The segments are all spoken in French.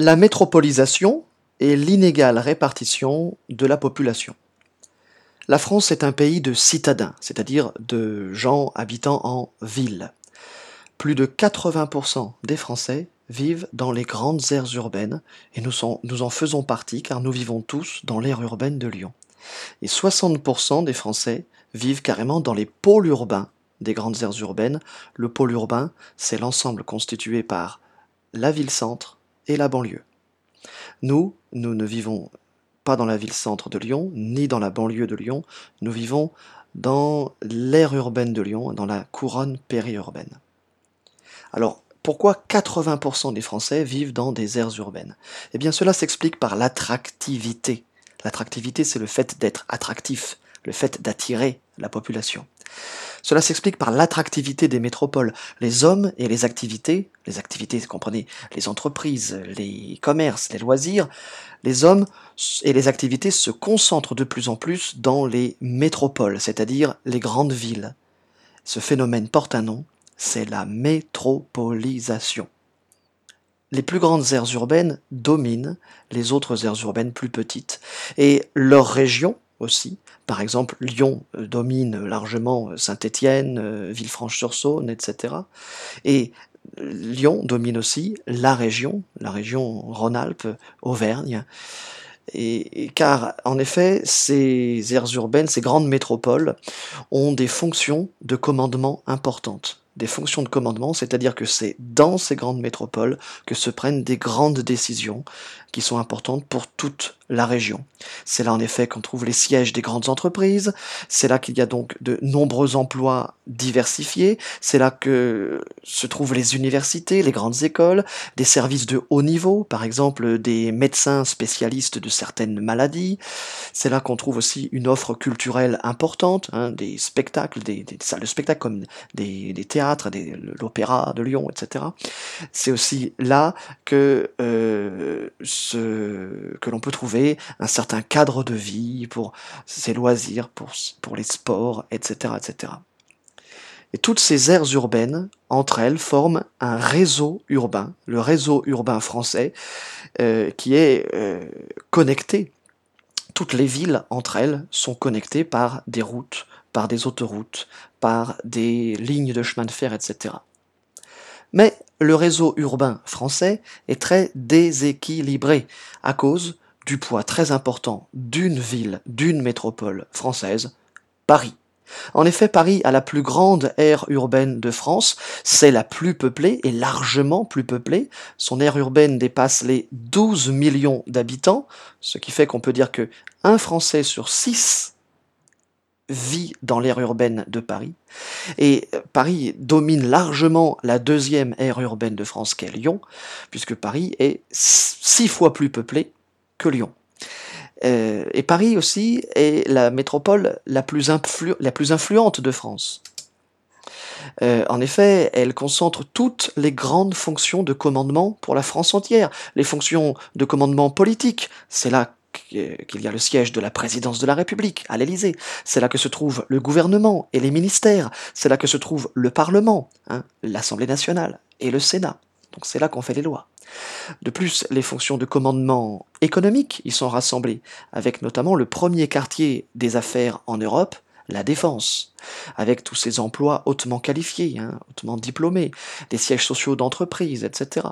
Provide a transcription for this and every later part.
la métropolisation et l'inégale répartition de la population. La France est un pays de citadins, c'est-à-dire de gens habitant en ville. Plus de 80% des Français vivent dans les grandes aires urbaines et nous, en faisons partie car nous vivons tous dans l'aire urbaine de Lyon. Et 60% des Français vivent carrément dans les pôles urbains des grandes aires urbaines. Le pôle urbain, c'est l'ensemble constitué par la ville-centre la banlieue. Nous, nous ne vivons pas dans la ville-centre de Lyon, ni dans la banlieue de Lyon, nous vivons dans l'aire urbaine de Lyon, dans la couronne périurbaine. Alors, pourquoi 80% des Français vivent dans des aires urbaines? Eh bien, cela s'explique par l'attractivité. L'attractivité, c'est le fait d'être attractif, le fait d'attirer la population. Cela s'explique par l'attractivité des métropoles. Les hommes et les activités, les activités, comprenez, les entreprises, les commerces, les loisirs, les hommes et les activités se concentrent de plus en plus dans les métropoles, c'est-à-dire les grandes villes. Ce phénomène porte un nom, c'est la métropolisation. Les plus grandes aires urbaines dominent les autres aires urbaines plus petites, et leur région, aussi. Par exemple, Lyon euh, domine largement euh, Saint-Étienne, euh, Villefranche-sur-Saône, etc. Et Lyon domine aussi la région, la région Rhône-Alpes, Auvergne. Et, car, en effet, ces aires urbaines, ces grandes métropoles, ont des fonctions de commandement importantes. Des fonctions de commandement, c'est-à-dire que c'est dans ces grandes métropoles que se prennent des grandes décisions qui sont importantes pour toute la région. C'est là en effet qu'on trouve les sièges des grandes entreprises, c'est là qu'il y a donc de nombreux emplois diversifiés, c'est là que se trouvent les universités, les grandes écoles, des services de haut niveau, par exemple des médecins spécialistes de certaines maladies, c'est là qu'on trouve aussi une offre culturelle importante, hein, des spectacles, des, salles de spectacle comme des, théâtres, l'opéra de Lyon, etc. C'est aussi là que euh, que l'on peut trouver un certain cadre de vie pour ses loisirs, pour, pour les sports, etc., etc. Et toutes ces aires urbaines, entre elles, forment un réseau urbain, le réseau urbain français, euh, qui est euh, connecté. Toutes les villes, entre elles, sont connectées par des routes, par des autoroutes, par des lignes de chemin de fer, etc. Mais le réseau urbain français est très déséquilibré à cause du poids très important d'une ville, d'une métropole française, Paris. En effet, Paris a la plus grande aire urbaine de France, c'est la plus peuplée et largement plus peuplée. Son aire urbaine dépasse les 12 millions d'habitants, ce qui fait qu'on peut dire que un Français sur six vit dans l'aire urbaine de Paris. Et Paris domine largement la deuxième aire urbaine de France qu'est Lyon, puisque Paris est six fois plus peuplé que Lyon. Euh, et Paris aussi est la métropole la plus, la plus influente de France. Euh, en effet, elle concentre toutes les grandes fonctions de commandement pour la France entière. Les fonctions de commandement politique, c'est là qu'il y a le siège de la présidence de la République à l'Élysée. C'est là que se trouve le gouvernement et les ministères. C'est là que se trouve le Parlement, hein, l'Assemblée nationale et le Sénat. Donc c'est là qu'on fait les lois. De plus, les fonctions de commandement économique y sont rassemblées, avec notamment le premier quartier des affaires en Europe, la défense, avec tous ces emplois hautement qualifiés, hein, hautement diplômés, des sièges sociaux d'entreprise, etc.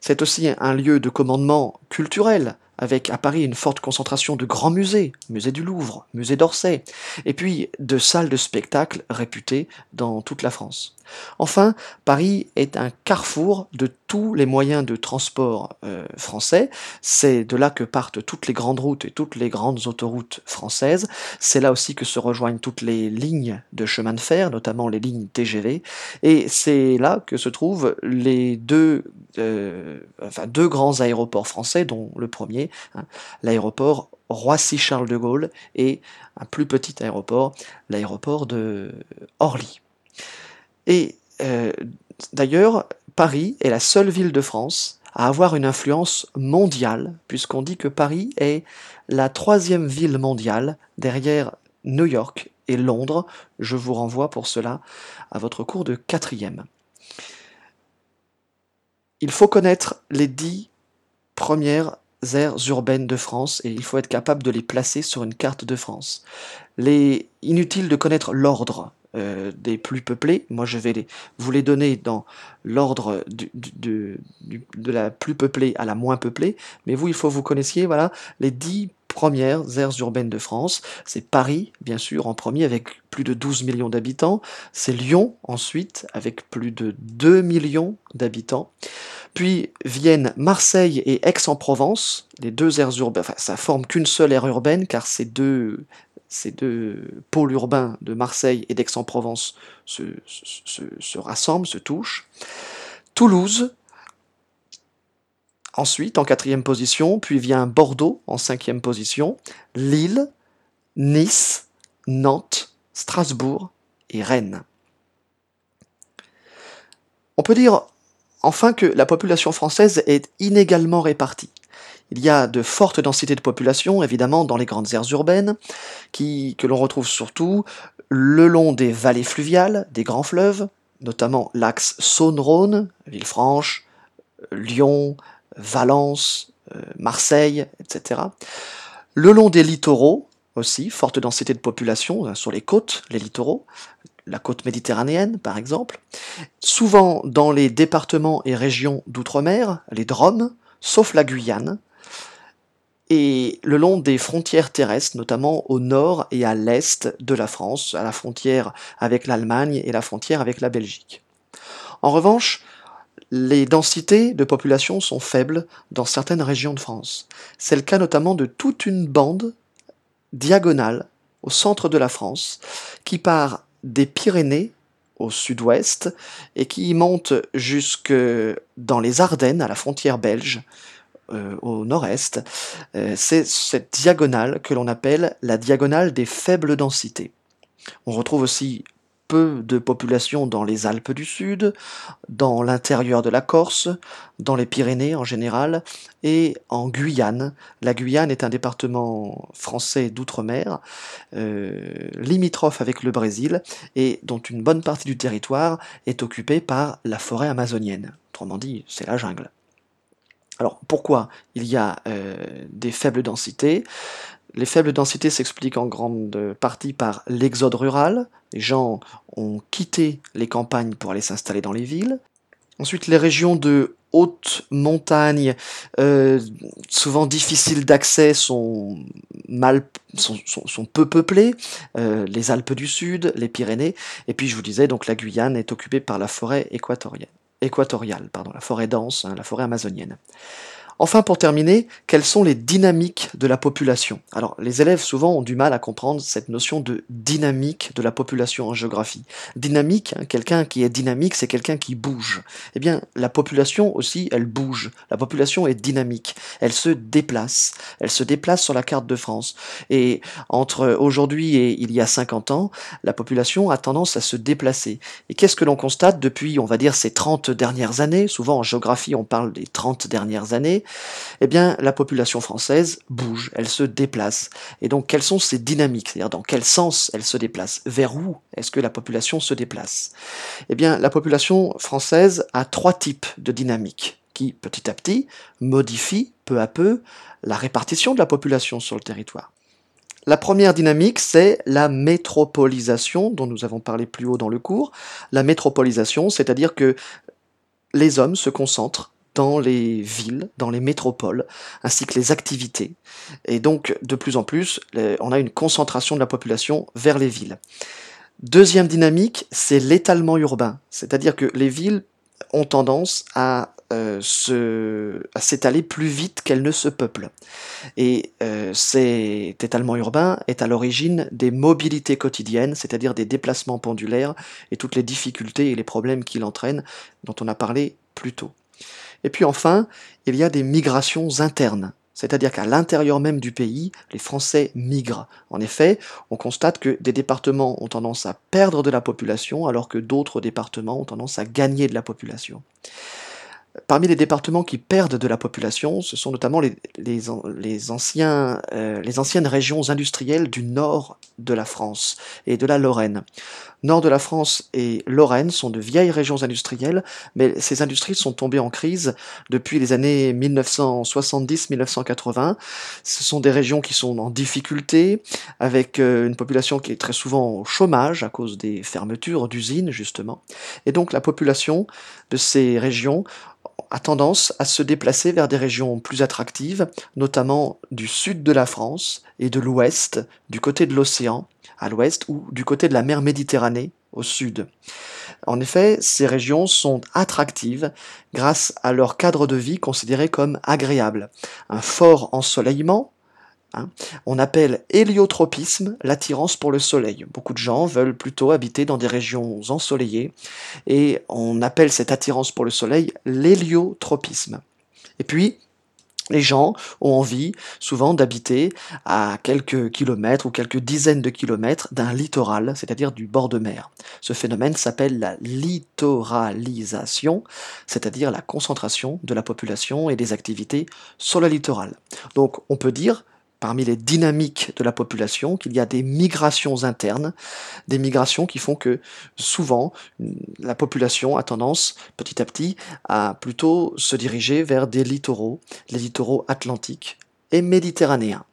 C'est aussi un lieu de commandement culturel, avec à Paris une forte concentration de grands musées, musée du Louvre, musée d'Orsay, et puis de salles de spectacle réputées dans toute la France. Enfin, Paris est un carrefour de tous les moyens de transport euh, français. C'est de là que partent toutes les grandes routes et toutes les grandes autoroutes françaises. C'est là aussi que se rejoignent toutes les lignes de chemin de fer, notamment les lignes TGV. Et c'est là que se trouvent les deux, euh, enfin, deux grands aéroports français, dont le premier, l'aéroport Roissy-Charles de Gaulle, et un plus petit aéroport, l'aéroport de Orly. Et euh, d'ailleurs, Paris est la seule ville de France à avoir une influence mondiale, puisqu'on dit que Paris est la troisième ville mondiale derrière New York et Londres. Je vous renvoie pour cela à votre cours de quatrième. Il faut connaître les dix premières aires urbaines de France et il faut être capable de les placer sur une carte de France. Inutile de connaître l'ordre euh, des plus peuplés. Moi, je vais les, vous les donner dans l'ordre de la plus peuplée à la moins peuplée. Mais vous, il faut que vous connaissiez voilà, les dix premières aires urbaines de France. C'est Paris, bien sûr, en premier, avec plus de 12 millions d'habitants. C'est Lyon, ensuite, avec plus de 2 millions d'habitants. Puis viennent Marseille et Aix-en-Provence, les deux aires urbaines. Enfin, ça forme qu'une seule aire urbaine, car ces deux ces deux pôles urbains de Marseille et d'Aix-en-Provence se, se, rassemblent, se touchent. Toulouse, ensuite en quatrième position, puis vient Bordeaux en cinquième position, Lille, Nice, Nantes, Strasbourg et Rennes. On peut dire enfin que la population française est inégalement répartie. Il y a de fortes densités de population, évidemment, dans les grandes aires urbaines, que l'on retrouve surtout le long des vallées fluviales, des grands fleuves, notamment l'axe Saône-Rhône, Villefranche, Lyon, Valence, euh, Marseille, etc. Le long des littoraux aussi, forte densité de population euh, sur les côtes, les littoraux, la côte méditerranéenne par exemple. Souvent dans les départements et régions d'outre-mer, les Drômes, sauf la Guyane, et le long des frontières terrestres, notamment au nord et à l'est de la France, à la frontière avec l'Allemagne et la frontière avec la Belgique. En revanche, les densités de population sont faibles dans certaines régions de France. C'est le cas notamment de toute une bande diagonale au centre de la France qui part des Pyrénées au sud-ouest et qui monte jusque dans les Ardennes à la frontière belge euh, au nord-est, euh, c'est cette diagonale que l'on appelle la diagonale des faibles densités. On retrouve aussi peu de population dans les Alpes du Sud, dans l'intérieur de la Corse, dans les Pyrénées en général, et en Guyane. La Guyane est un département français d'outre-mer, euh, limitrophe avec le Brésil, et dont une bonne partie du territoire est occupée par la forêt amazonienne. Autrement dit, c'est la jungle. Alors pourquoi il y a euh, des faibles densités? Les faibles densités s'expliquent en grande partie par l'exode rural. Les gens ont quitté les campagnes pour aller s'installer dans les villes. Ensuite, les régions de haute montagne, euh, souvent difficiles d'accès, sont, peu peuplées. Euh, les Alpes du Sud, les Pyrénées. Et puis, je vous disais, donc la Guyane est occupée par la forêt équatorienne équatoriale, pardon, la forêt dense, hein, la forêt amazonienne. Enfin, pour terminer, quelles sont les dynamiques de la population? Alors, les élèves souvent ont du mal à comprendre cette notion de dynamique de la population en géographie. Dynamique, hein, quelqu'un qui est dynamique, c'est quelqu'un qui bouge. Eh bien, la population aussi, elle bouge. La population est dynamique. Elle se déplace. Elle se déplace sur la carte de France. Et entre aujourd'hui et il y a 50 ans, la population a tendance à se déplacer. Et qu'est-ce que l'on constate depuis, on va dire, ces 30 dernières années? Souvent en géographie, on parle des 30 dernières années eh bien la population française bouge, elle se déplace. Et donc quelles sont ces dynamiques? C'est-à-dire dans quel sens elle se déplace? Vers où est-ce que la population se déplace? Eh bien la population française a trois types de dynamiques qui, petit à petit, modifient peu à peu la répartition de la population sur le territoire. La première dynamique, c'est la métropolisation, dont nous avons parlé plus haut dans le cours. La métropolisation, c'est-à-dire que les hommes se concentrent dans les villes, dans les métropoles, ainsi que les activités. Et donc, de plus en plus, on a une concentration de la population vers les villes. Deuxième dynamique, c'est l'étalement urbain, c'est-à-dire que les villes ont tendance à euh, s'étaler plus vite qu'elles ne se peuplent. Et euh, cet étalement urbain est à l'origine des mobilités quotidiennes, c'est-à-dire des déplacements pendulaires et toutes les difficultés et les problèmes qu'il entraîne, dont on a parlé plus tôt. Et puis enfin, il y a des migrations internes. C'est-à-dire qu'à l'intérieur même du pays, les Français migrent. En effet, on constate que des départements ont tendance à perdre de la population alors que d'autres départements ont tendance à gagner de la population. Parmi les départements qui perdent de la population, ce sont notamment euh, les anciennes régions industrielles du nord de la France et de la Lorraine. Nord de la France et Lorraine sont de vieilles régions industrielles, mais ces industries sont tombées en crise depuis les années 1970-1980. Ce sont des régions qui sont en difficulté, avec euh, une population qui est très souvent au chômage à cause des fermetures d'usines, justement. Et donc la population de ces régions a tendance à se déplacer vers des régions plus attractives, notamment du sud de la France et de l'ouest, du côté de l'océan, à l'ouest, ou du côté de la mer Méditerranée, au sud. En effet, ces régions sont attractives grâce à leur cadre de vie considéré comme agréable. Un fort ensoleillement, Hein. On appelle héliotropisme l'attirance pour le soleil. Beaucoup de gens veulent plutôt habiter dans des régions ensoleillées et on appelle cette attirance pour le soleil l'héliotropisme. Et puis, les gens ont envie souvent d'habiter à quelques kilomètres ou quelques dizaines de kilomètres d'un littoral, c'est-à-dire du bord de mer. Ce phénomène s'appelle la littoralisation, c'est-à-dire la concentration de la population et des activités sur le littoral. Donc on peut dire parmi les dynamiques de la population, qu'il y a des migrations internes, des migrations qui font que souvent la population a tendance petit à petit à plutôt se diriger vers des littoraux, les littoraux atlantiques et méditerranéens.